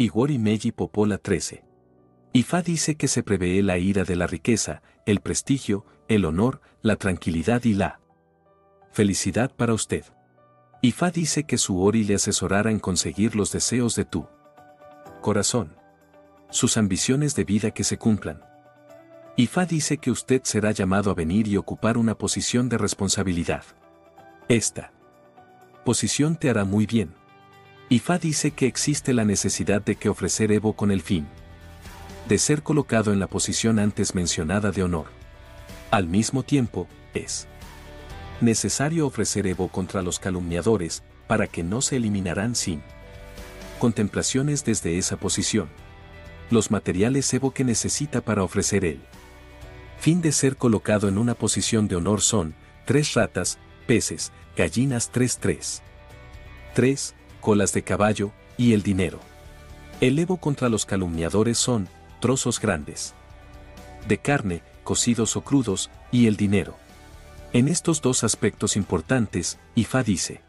Igori Meji Popola 13. Ifá dice que se prevé la ira de la riqueza, el prestigio, el honor, la tranquilidad y la felicidad para usted. Ifá dice que su Ori le asesorará en conseguir los deseos de tu corazón. Sus ambiciones de vida que se cumplan. Ifá dice que usted será llamado a venir y ocupar una posición de responsabilidad. Esta posición te hará muy bien. Ifá dice que existe la necesidad de que ofrecer Evo con el fin de ser colocado en la posición antes mencionada de honor. Al mismo tiempo, es necesario ofrecer Evo contra los calumniadores, para que no se eliminarán sin contemplaciones desde esa posición. Los materiales Evo que necesita para ofrecer él. Fin de ser colocado en una posición de honor son, tres ratas, peces, gallinas 3-3. 3. Colas de caballo, y el dinero. El Evo contra los calumniadores son, trozos grandes. De carne, cocidos o crudos, y el dinero. En estos dos aspectos importantes, Ifá dice,